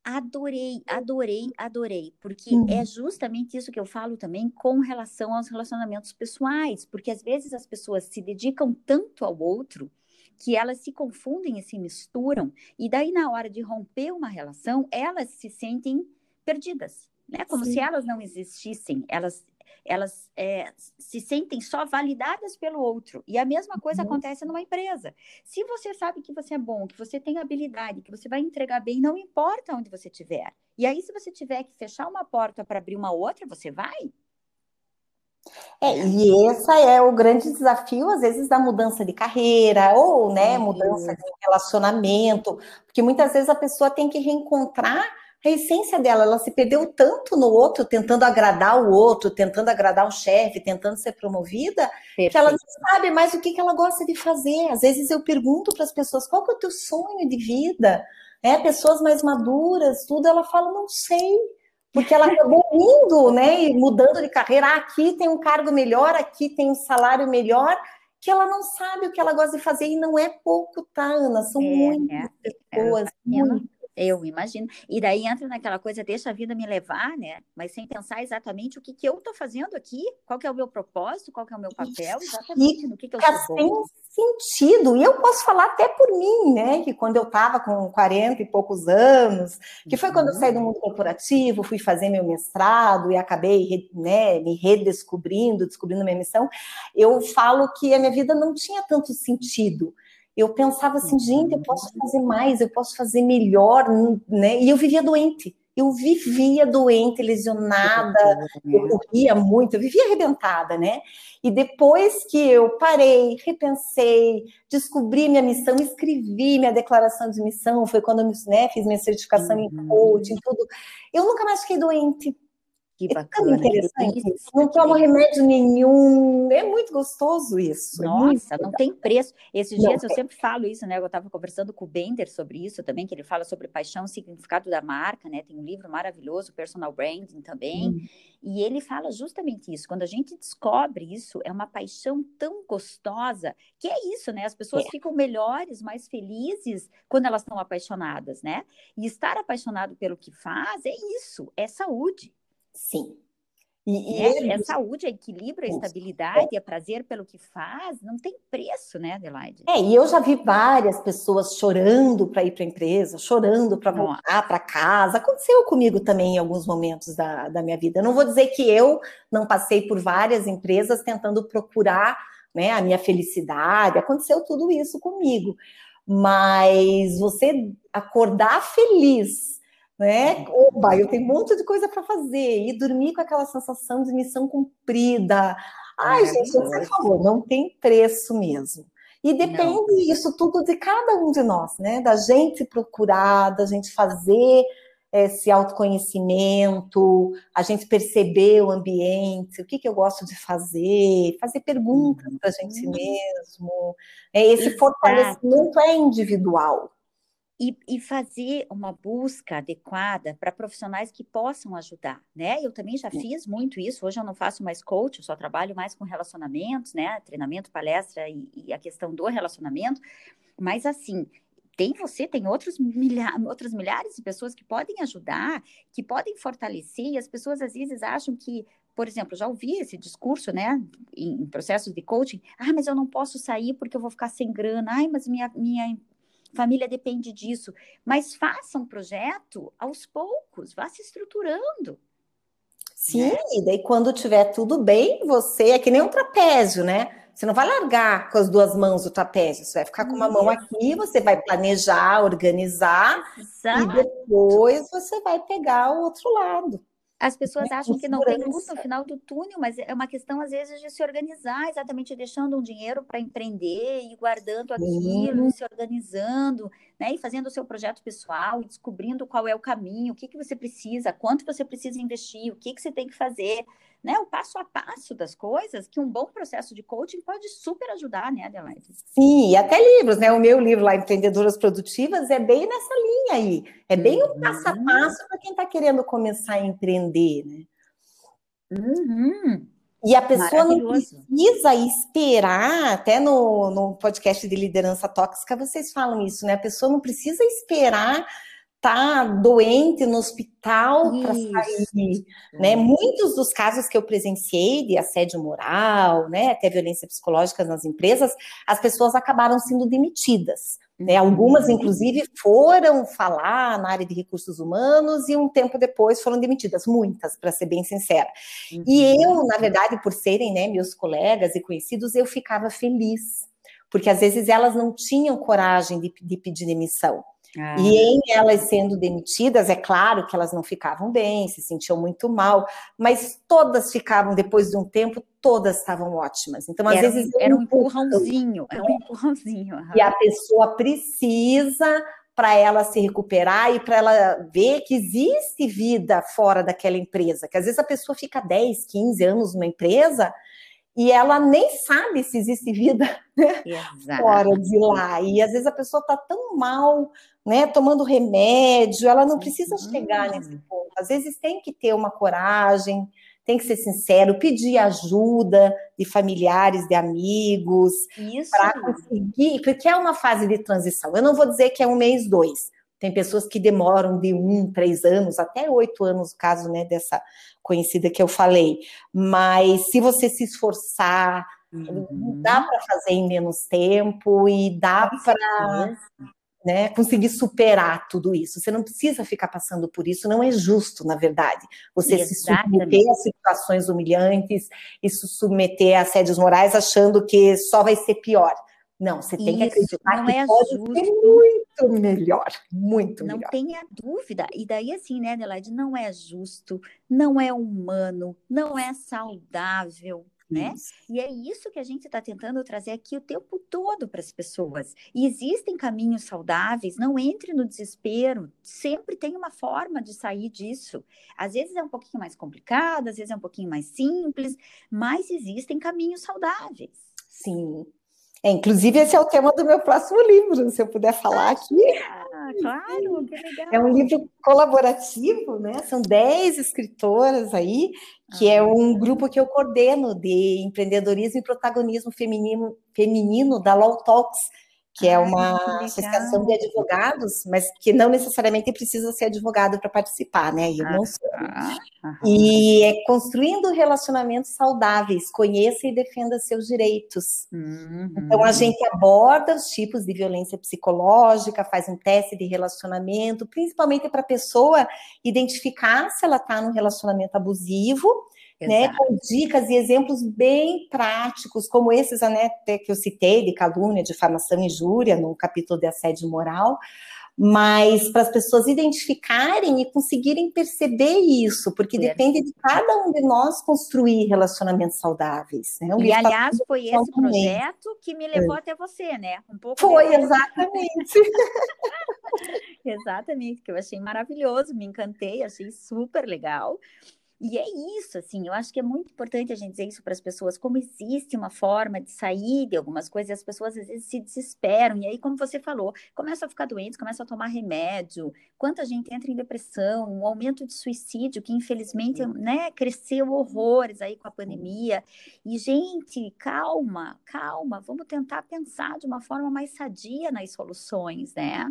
Adorei, adorei, adorei, porque uhum. é justamente isso que eu falo também com relação aos relacionamentos pessoais, porque às vezes as pessoas se dedicam tanto ao outro que elas se confundem e se misturam, e daí na hora de romper uma relação, elas se sentem perdidas, né? Como Sim. se elas não existissem, elas elas é, se sentem só validadas pelo outro. E a mesma coisa uhum. acontece numa empresa. Se você sabe que você é bom, que você tem habilidade, que você vai entregar bem, não importa onde você estiver. E aí, se você tiver que fechar uma porta para abrir uma outra, você vai. É, e esse é o grande desafio, às vezes, da mudança de carreira, ou né, mudança de relacionamento, porque muitas vezes a pessoa tem que reencontrar a essência dela, ela se perdeu tanto no outro, tentando agradar o outro, tentando agradar o chefe, tentando ser promovida, Perfeito. que ela não sabe mais o que, que ela gosta de fazer. Às vezes eu pergunto para as pessoas qual que é o teu sonho de vida, é, pessoas mais maduras, tudo, ela fala, não sei, porque ela acabou indo, né, e mudando de carreira, ah, aqui tem um cargo melhor, aqui tem um salário melhor, que ela não sabe o que ela gosta de fazer, e não é pouco, tá, Ana? São é, muitas é, pessoas, é, muitas. Eu imagino. E daí entra naquela coisa, deixa a vida me levar, né? Mas sem pensar exatamente o que, que eu estou fazendo aqui, qual que é o meu propósito, qual que é o meu papel, exatamente no que, que eu sou sem sentido. E eu posso falar até por mim, né? Que quando eu estava com 40 e poucos anos, que foi quando eu saí do uhum. mundo corporativo, fui fazer meu mestrado e acabei né, me redescobrindo, descobrindo minha missão, eu falo que a minha vida não tinha tanto sentido eu pensava assim, gente, eu posso fazer mais, eu posso fazer melhor, né? E eu vivia doente. Eu vivia doente, lesionada, eu corria muito, eu vivia arrebentada, né? E depois que eu parei, repensei, descobri minha missão, escrevi minha declaração de missão, foi quando eu né, fiz minha certificação uhum. em coaching, tudo. Eu nunca mais fiquei doente. Que bacana. É interessante. Não tomo remédio nenhum. É muito gostoso isso. É Nossa, não tem preço. Esses não dias eu sempre falo isso, né? Eu estava conversando com o Bender sobre isso também, que ele fala sobre paixão, significado da marca, né? Tem um livro maravilhoso, Personal Branding também. Hum. E ele fala justamente isso. Quando a gente descobre isso, é uma paixão tão gostosa, que é isso, né? As pessoas é. ficam melhores, mais felizes quando elas estão apaixonadas, né? E estar apaixonado pelo que faz é isso, é saúde. Sim. E, e é, ele... é, saúde, é equilíbrio, é estabilidade, é. é prazer pelo que faz, não tem preço, né, Adelaide? É, e eu já vi várias pessoas chorando para ir para a empresa, chorando para voltar para casa. Aconteceu comigo também em alguns momentos da, da minha vida. Eu não vou dizer que eu não passei por várias empresas tentando procurar né, a minha felicidade, aconteceu tudo isso comigo. Mas você acordar feliz né? Oba, eu tenho um monte de coisa para fazer e dormir com aquela sensação de missão cumprida. Ai, é, gente, você falou, não tem preço mesmo. E depende não. isso tudo de cada um de nós, né? Da gente procurar, da gente fazer esse autoconhecimento, a gente perceber o ambiente, o que, que eu gosto de fazer, fazer perguntas para a gente uhum. mesmo. É, esse fortalecimento é individual e, e fazer uma busca adequada para profissionais que possam ajudar, né? Eu também já fiz muito isso, hoje eu não faço mais coach, eu só trabalho mais com relacionamentos, né? Treinamento, palestra e, e a questão do relacionamento, mas assim, tem você, tem outros milha outras milhares de pessoas que podem ajudar, que podem fortalecer, e as pessoas às vezes acham que, por exemplo, já ouvi esse discurso, né, em, processos de coaching, ah, mas eu não posso sair porque eu vou ficar sem grana, ai, mas minha, minha família depende disso. Mas faça um projeto aos poucos, vá se estruturando. Sim, né? e daí quando tiver tudo bem, você é que nem um trapézio, né? Você não vai largar com as duas mãos o trapézio, você vai ficar com uma mão aqui, você vai planejar, organizar, Exato. e depois você vai pegar o outro lado. As pessoas acham que não tem luz no final do túnel, mas é uma questão, às vezes, de se organizar, exatamente deixando um dinheiro para empreender e guardando aquilo, e se organizando, né? E fazendo o seu projeto pessoal, e descobrindo qual é o caminho, o que, que você precisa, quanto você precisa investir, o que, que você tem que fazer né, o passo a passo das coisas, que um bom processo de coaching pode super ajudar, né, Adelaide? Sim, e até livros, né? O meu livro lá, Empreendedoras Produtivas, é bem nessa linha aí. É bem um passo a uhum. passo para quem está querendo começar a empreender, né? Uhum. E a pessoa não precisa esperar, até no, no podcast de liderança tóxica vocês falam isso, né? A pessoa não precisa esperar tá doente no hospital para sair, né? Muitos dos casos que eu presenciei de assédio moral, né, até violência psicológica nas empresas, as pessoas acabaram sendo demitidas. Né? Algumas, uhum. inclusive, foram falar na área de recursos humanos e um tempo depois foram demitidas, muitas, para ser bem sincera. Uhum. E eu, na verdade, por serem né, meus colegas e conhecidos, eu ficava feliz, porque às vezes elas não tinham coragem de, de pedir demissão. Ah. E em elas sendo demitidas, é claro que elas não ficavam bem, se sentiam muito mal, mas todas ficavam, depois de um tempo, todas estavam ótimas. Então, às era, vezes. Era um empurrãozinho, era um empurrãozinho. Uhum. E a pessoa precisa para ela se recuperar e para ela ver que existe vida fora daquela empresa. Que às vezes a pessoa fica 10, 15 anos numa empresa e ela nem sabe se existe vida né, fora de lá. E às vezes a pessoa está tão mal, né, tomando remédio, ela não precisa uhum. chegar nesse ponto. Às vezes tem que ter uma coragem, tem que ser sincero, pedir ajuda de familiares, de amigos, para conseguir, porque é uma fase de transição. Eu não vou dizer que é um mês, dois. Tem pessoas que demoram de um, três anos, até oito anos, o caso né, dessa conhecida que eu falei. Mas se você se esforçar, uhum. dá para fazer em menos tempo e dá para né, conseguir superar tudo isso. Você não precisa ficar passando por isso, não é justo, na verdade. Você Exatamente. se submeter a situações humilhantes e se submeter a assédios morais achando que só vai ser pior. Não, você tem Isso, que acreditar não que é pode justo. ser muito melhor, muito não melhor. Não tenha dúvida. E daí, assim, né, Adelaide, não é justo, não é humano, não é saudável, né? E é isso que a gente está tentando trazer aqui o tempo todo para as pessoas. E existem caminhos saudáveis, não entre no desespero, sempre tem uma forma de sair disso. Às vezes é um pouquinho mais complicado, às vezes é um pouquinho mais simples, mas existem caminhos saudáveis. Sim, é, inclusive, esse é o tema do meu próximo livro, se eu puder falar aqui. Ah, claro, que legal. É um livro colaborativo, né? São 10 escritoras aí, que ah, é um grupo que eu coordeno de empreendedorismo e protagonismo feminino, feminino da Law Talks, que é uma associação de advogados, mas que não necessariamente precisa ser advogado para participar, né? Eu não sou. E é construindo relacionamentos saudáveis, conheça e defenda seus direitos. Uhum. Então a gente aborda os tipos de violência psicológica, faz um teste de relacionamento, principalmente para a pessoa identificar se ela está num relacionamento abusivo né, com dicas e exemplos bem práticos, como esses né, que eu citei, de calúnia, difamação e injúria, no capítulo de assédio moral, mas para as pessoas identificarem e conseguirem perceber isso, porque depende de cada um de nós construir relacionamentos saudáveis. Né? e, aliás, foi esse projeto que me levou é. até você, né? Um pouco foi, depois. exatamente. exatamente, que eu achei maravilhoso, me encantei, achei super legal. E é isso, assim, eu acho que é muito importante a gente dizer isso para as pessoas, como existe uma forma de sair de algumas coisas, e as pessoas às vezes se desesperam, e aí, como você falou, começam a ficar doentes, começam a tomar remédio, quanta gente entra em depressão, um aumento de suicídio, que infelizmente, né, cresceu horrores aí com a pandemia, e gente, calma, calma, vamos tentar pensar de uma forma mais sadia nas soluções, né?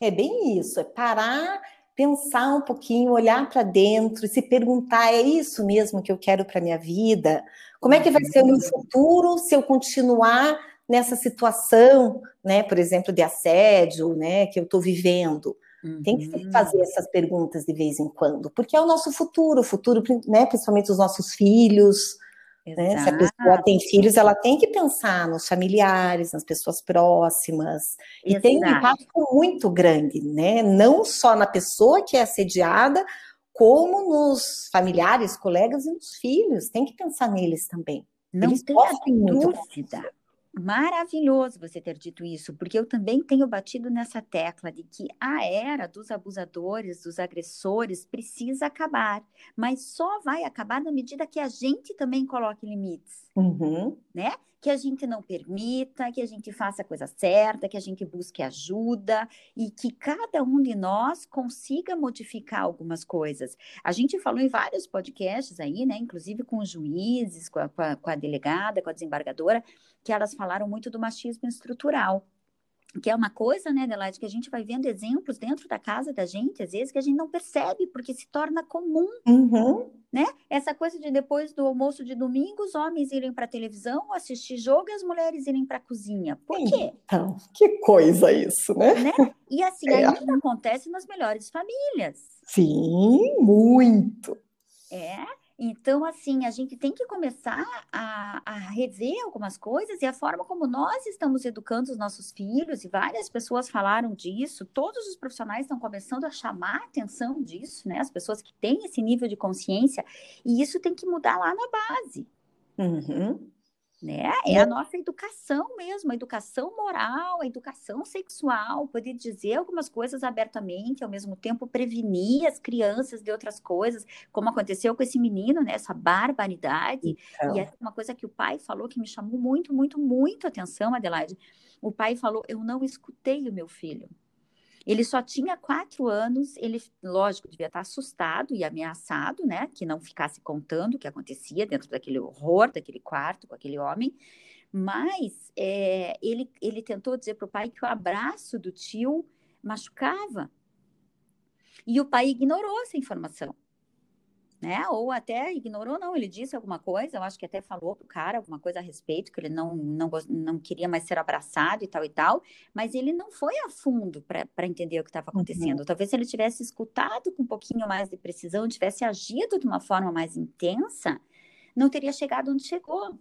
É bem isso, é parar pensar um pouquinho, olhar para dentro, se perguntar: é isso mesmo que eu quero para minha vida? Como é que vai ser o meu uhum. futuro se eu continuar nessa situação, né, por exemplo, de assédio, né, que eu estou vivendo? Uhum. Tem que fazer essas perguntas de vez em quando, porque é o nosso futuro, o futuro, né, principalmente os nossos filhos, né? Se a pessoa tem filhos, ela tem que pensar nos familiares, nas pessoas próximas. E Exato. tem um impacto muito grande, né? Não só na pessoa que é assediada, como nos familiares, colegas e nos filhos. Tem que pensar neles também. Não Eles tenha dúvida. Maravilhoso você ter dito isso, porque eu também tenho batido nessa tecla de que a era dos abusadores, dos agressores, precisa acabar, mas só vai acabar na medida que a gente também coloque limites, uhum. né? Que a gente não permita, que a gente faça a coisa certa, que a gente busque ajuda e que cada um de nós consiga modificar algumas coisas. A gente falou em vários podcasts aí, né, inclusive com os juízes, com a, com a, com a delegada, com a desembargadora, que elas falaram muito do machismo estrutural que é uma coisa, né, Adelaide, que a gente vai vendo exemplos dentro da casa da gente, às vezes, que a gente não percebe, porque se torna comum, uhum. né? Essa coisa de depois do almoço de domingo, os homens irem para a televisão, assistir jogo e as mulheres irem para a cozinha. Por quê? Então, que coisa isso, né? né? E assim, é. ainda acontece nas melhores famílias. Sim, muito. É, então, assim, a gente tem que começar a, a, rever algumas coisas e a forma como nós estamos educando os nossos filhos, e várias pessoas falaram disso, todos os profissionais estão começando a chamar a atenção disso, né? As pessoas que têm esse nível de consciência, e isso tem que mudar lá na base. Uhum né? É a nossa educação mesmo, a educação moral, a educação sexual, poder dizer algumas coisas abertamente, ao mesmo tempo prevenir as crianças de outras coisas, como aconteceu com esse menino, né? Essa barbaridade. Então. E é uma coisa que o pai falou que me chamou muito, muito, muito atenção, Adelaide. O pai falou: Eu não escutei o meu filho. Ele só tinha quatro anos, ele, lógico, devia estar assustado e ameaçado, né? Que não ficasse contando o que acontecia dentro daquele horror, daquele quarto com aquele homem. Mas é, ele, ele tentou dizer para o pai que o abraço do tio machucava. E o pai ignorou essa informação né? Ou até ignorou, não, ele disse alguma coisa, eu acho que até falou pro cara alguma coisa a respeito, que ele não, não, não queria mais ser abraçado e tal e tal, mas ele não foi a fundo para entender o que estava acontecendo. Uhum. Talvez se ele tivesse escutado com um pouquinho mais de precisão, tivesse agido de uma forma mais intensa, não teria chegado onde chegou.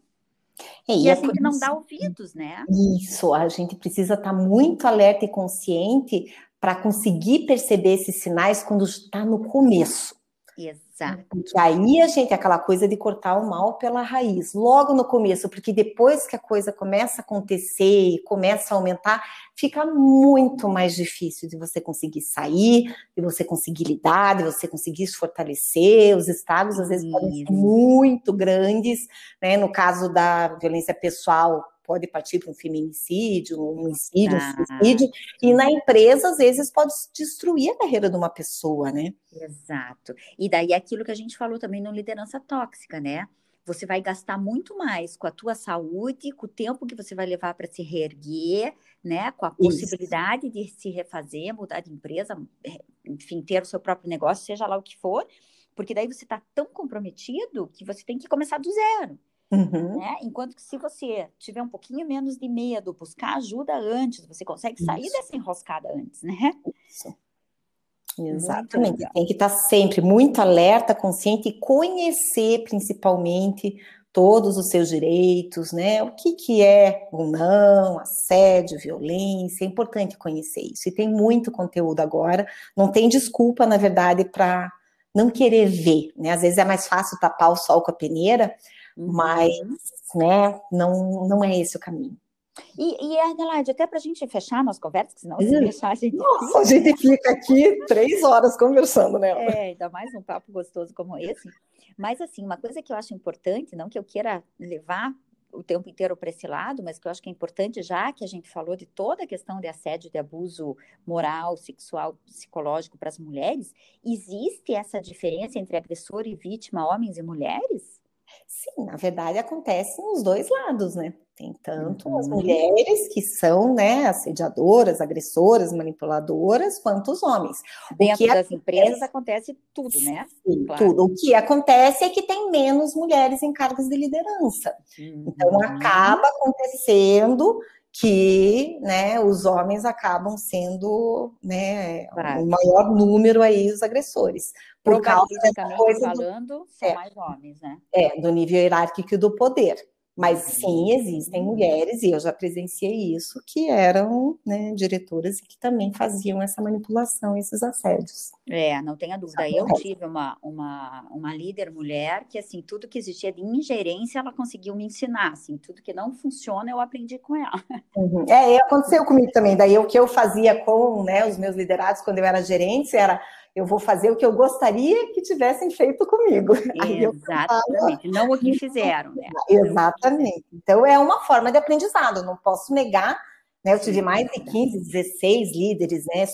É, e, e a gente não dá ouvidos, né? Isso, a gente precisa estar tá muito alerta e consciente para conseguir perceber esses sinais quando está no começo. Exato. Porque aí a gente, aquela coisa de cortar o mal pela raiz, logo no começo, porque depois que a coisa começa a acontecer e começa a aumentar, fica muito mais difícil de você conseguir sair, de você conseguir lidar, de você conseguir se fortalecer. Os estados às vezes podem ser muito grandes, né? No caso da violência pessoal, pode partir para um feminicídio, um incídio, ah. um suicídio, e na empresa, às vezes, pode destruir a carreira de uma pessoa, né? Exato. E daí aquilo que a gente falou também no liderança tóxica, né? você vai gastar muito mais com a tua saúde, com o tempo que você vai levar para se reerguer, né? Com a possibilidade Isso. de se refazer, mudar de empresa, é, enfim, ter o seu próprio negócio, seja lá o que for, porque daí você está tão comprometido que você tem que começar do zero. Uhum. Né? Enquanto que se você tiver um pouquinho menos de medo, buscar ajuda antes, você consegue sair Isso. dessa enroscada antes, né? Isso. Exatamente. Tem que estar sempre muito alerta, consciente e conhecer principalmente todos os seus direitos, né? O que, que é ou não, assédio, violência, é importante conhecer isso. E tem muito conteúdo agora, não tem desculpa, na verdade, para não querer ver, né? Às vezes é mais fácil tapar o sol com a peneira. Mas, né, não, não é esse o caminho. E, e Adelaide, até para a gente fechar nossa conversa, senão se deixar a gente. Nossa, a gente fica aqui três horas conversando, né? É, ainda mais um papo gostoso como esse. Mas, assim, uma coisa que eu acho importante, não que eu queira levar o tempo inteiro para esse lado, mas que eu acho que é importante, já que a gente falou de toda a questão de assédio, de abuso moral, sexual, psicológico para as mulheres, existe essa diferença entre agressor e vítima, homens e mulheres? Sim, na verdade acontece nos dois lados, né? Tem tanto uhum. as mulheres que são, né, assediadoras, agressoras, manipuladoras, quanto os homens. Dentro das acontece... empresas acontece tudo, né? Sim, claro. tudo. O que acontece é que tem menos mulheres em cargos de liderança. Uhum. Então acaba acontecendo que né, os homens acabam sendo né, claro. o maior número aí os agressores. Por causa dessa coisa falando, do, são é, mais homens, né? É, do nível hierárquico do poder. Mas sim, existem mulheres, e eu já presenciei isso, que eram né, diretoras e que também faziam essa manipulação, esses assédios. É, não tenha dúvida. Eu tive uma, uma, uma líder mulher que, assim, tudo que existia de ingerência, ela conseguiu me ensinar, assim, tudo que não funciona, eu aprendi com ela. Uhum. É, aconteceu comigo também. Daí, o que eu fazia com né, os meus liderados quando eu era gerente era eu vou fazer o que eu gostaria que tivessem feito comigo. Exatamente, não o que fizeram, né? Exatamente. Então é uma forma de aprendizado, não posso negar. Né, eu tive mais de 15, 16 líderes né,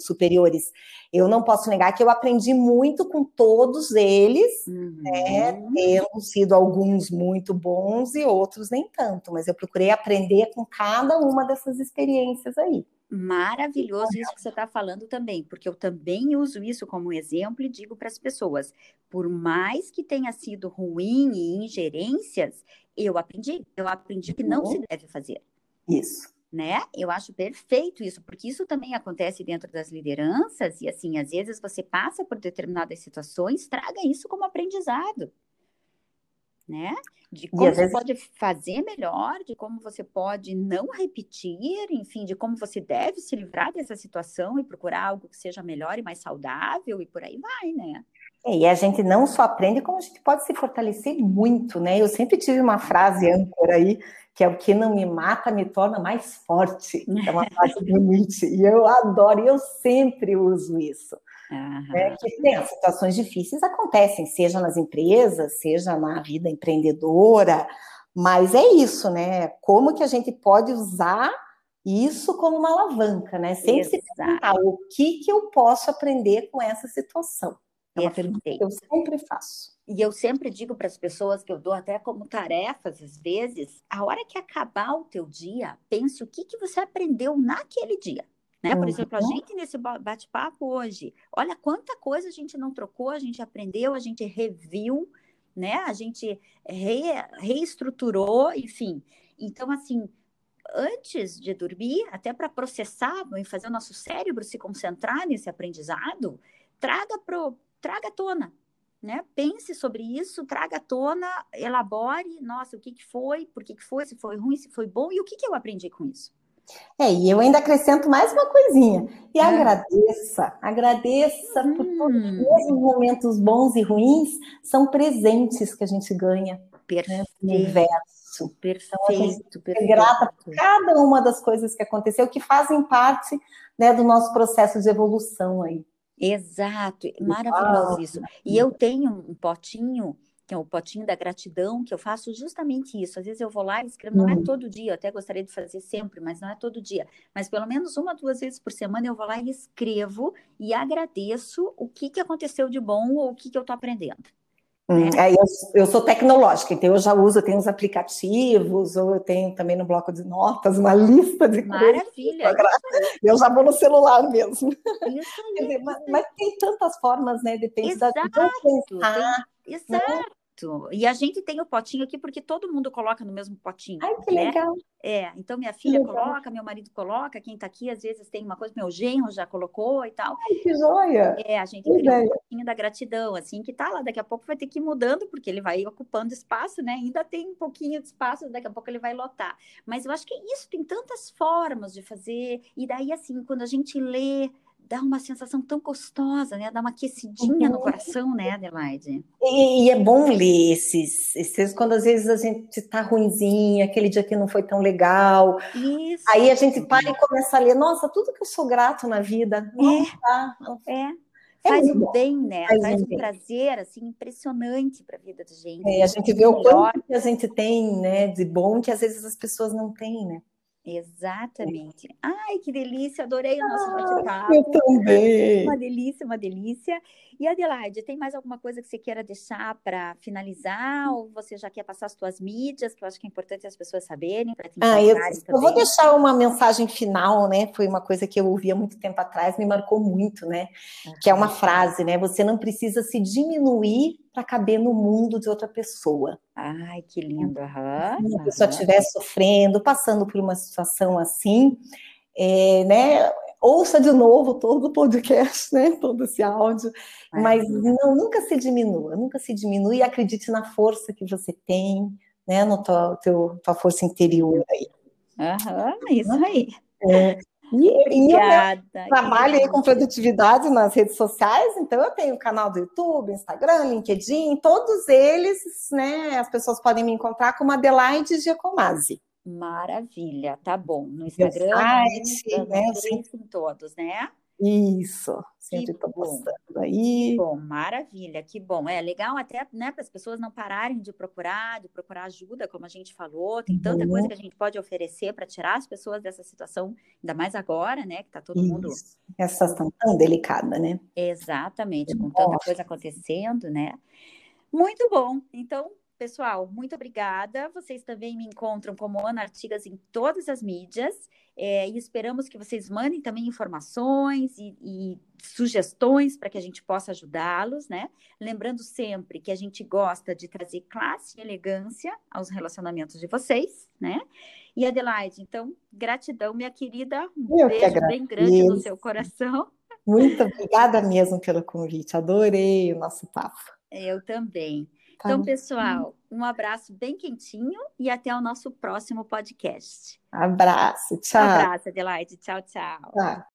superiores. Eu não posso negar que eu aprendi muito com todos eles, né, uhum. né, tendo sido alguns muito bons e outros nem tanto, mas eu procurei aprender com cada uma dessas experiências aí. Maravilhoso isso que você está falando também, porque eu também uso isso como exemplo e digo para as pessoas: por mais que tenha sido ruim e ingerências, eu aprendi, eu aprendi que não se uhum. deve fazer. Isso. Né? Eu acho perfeito isso, porque isso também acontece dentro das lideranças, e assim, às vezes você passa por determinadas situações, traga isso como aprendizado né? De como você vezes... pode fazer melhor, de como você pode não repetir, enfim, de como você deve se livrar dessa situação e procurar algo que seja melhor e mais saudável e por aí vai, né? É, e a gente não só aprende, como a gente pode se fortalecer muito, né? Eu sempre tive uma frase âncora aí, que é o que não me mata me torna mais forte. É uma frase bonita, e eu adoro, e eu sempre uso isso. Uhum. Né, que tem situações difíceis acontecem, seja nas empresas, seja na vida empreendedora, mas é isso, né? Como que a gente pode usar isso como uma alavanca, né? Sempre Exato. se perguntar o que que eu posso aprender com essa situação. É uma pergunta que eu sempre faço. E eu sempre digo para as pessoas que eu dou até como tarefas, às vezes, a hora que acabar o teu dia, pense o que, que você aprendeu naquele dia. Né? Por exemplo, a uhum. gente nesse bate-papo hoje, olha quanta coisa a gente não trocou, a gente aprendeu, a gente reviu, né? A gente re, reestruturou, enfim. Então, assim, antes de dormir, até para processar e fazer o nosso cérebro se concentrar nesse aprendizado, traga pro, traga à tona, né? Pense sobre isso, traga à tona, elabore, nossa, o que, que foi, por que, que foi, se foi ruim, se foi bom, e o que, que eu aprendi com isso. É, e eu ainda acrescento mais uma coisinha. E é. agradeça, agradeça hum. por todos os momentos bons e ruins, são presentes que a gente ganha perfeito, né, no universo. Perfeito, perfeito. é grata por cada uma das coisas que aconteceu, que fazem parte né, do nosso processo de evolução aí. Exato, maravilhoso isso. E eu tenho um potinho que é o potinho da gratidão, que eu faço justamente isso. Às vezes eu vou lá e escrevo, não é uhum. todo dia, eu até gostaria de fazer sempre, mas não é todo dia. Mas pelo menos uma, duas vezes por semana eu vou lá e escrevo e agradeço o que, que aconteceu de bom ou o que, que eu estou aprendendo. Hum, é, eu, eu, sou tecnológica, então eu já uso, eu tenho os aplicativos, ou eu tenho também no bloco de notas uma lista de Maravilha! Coisas, eu já vou no celular mesmo. Isso, dizer, mas, mas, tem tantas formas, né? Depende Exato, da pensar. Exato. E a gente tem o potinho aqui porque todo mundo coloca no mesmo potinho. Ai, que né? legal. É, então minha filha coloca, meu marido coloca, quem tá aqui às vezes tem uma coisa, meu genro já colocou e tal. Ai, que joia! É, a gente cria um pouquinho da gratidão, assim, que tá lá, daqui a pouco vai ter que ir mudando, porque ele vai ocupando espaço, né? Ainda tem um pouquinho de espaço, daqui a pouco ele vai lotar. Mas eu acho que isso tem tantas formas de fazer, e daí, assim, quando a gente lê dá uma sensação tão gostosa, né? Dá uma aquecidinha uhum. no coração, né, Adelaide? E, e, é bom ler esses, esses, quando às vezes a gente tá ruimzinha, aquele dia que não foi tão legal. Isso. Aí a gente para e começa a ler, nossa, tudo que eu sou grato na vida. É, tá. é. É faz um bem, né? Faz, faz um, um prazer, assim, impressionante para a vida da gente. É, a gente vê o quanto que a gente tem, né, de bom que às vezes as pessoas não têm, né? Exatamente. Ai, que delícia, adorei o nosso bate-papo. Eu também. Uma delícia, uma delícia. E Adelaide, tem mais alguma coisa que você queira deixar para finalizar? Ou você já quer passar as suas mídias, que eu acho que é importante as pessoas saberem, ah, eu, eu, vou deixar uma mensagem final, né? Foi uma coisa que eu ouvi há muito tempo atrás, me marcou muito, né? Uhum. Que é uma frase, né? Você não precisa se diminuir para caber no mundo de outra pessoa. Ai, que lindo. Uhum, Se a pessoa estiver sofrendo, passando por uma situação assim, é, né? Ouça de novo todo o podcast, né? Todo esse áudio, é. mas não, nunca se diminua, nunca se diminua e acredite na força que você tem, né? No tua, teu, tua força interior aí. Aham, isso aí. É, e, Obrigada. E trabalho aí com produtividade nas redes sociais, então eu tenho o canal do YouTube, Instagram, LinkedIn, todos eles, né? As pessoas podem me encontrar como Adelaide Giacomazzi. Maravilha, tá bom. No Instagram, site, no, né? em todos, né? Isso, sempre estou postando aí. Que bom, maravilha, que bom. É legal até né, para as pessoas não pararem de procurar, de procurar ajuda, como a gente falou. Tem tanta uhum. coisa que a gente pode oferecer para tirar as pessoas dessa situação, ainda mais agora, né? Que está todo Isso. mundo. Essa situação tão delicada, né? Exatamente, com tanta coisa acontecendo, né? Muito bom. Então, Pessoal, muito obrigada. Vocês também me encontram como Ana Artigas em todas as mídias. É, e esperamos que vocês mandem também informações e, e sugestões para que a gente possa ajudá-los, né? Lembrando sempre que a gente gosta de trazer classe e elegância aos relacionamentos de vocês, né? E Adelaide, então, gratidão, minha querida. Um Eu beijo bem grande no seu coração. Muito obrigada mesmo pelo convite. Adorei o nosso papo. Eu também. Tá então, pessoal, um abraço bem quentinho e até o nosso próximo podcast. Abraço, tchau. Um abraço, Adelaide. Tchau, tchau. tchau.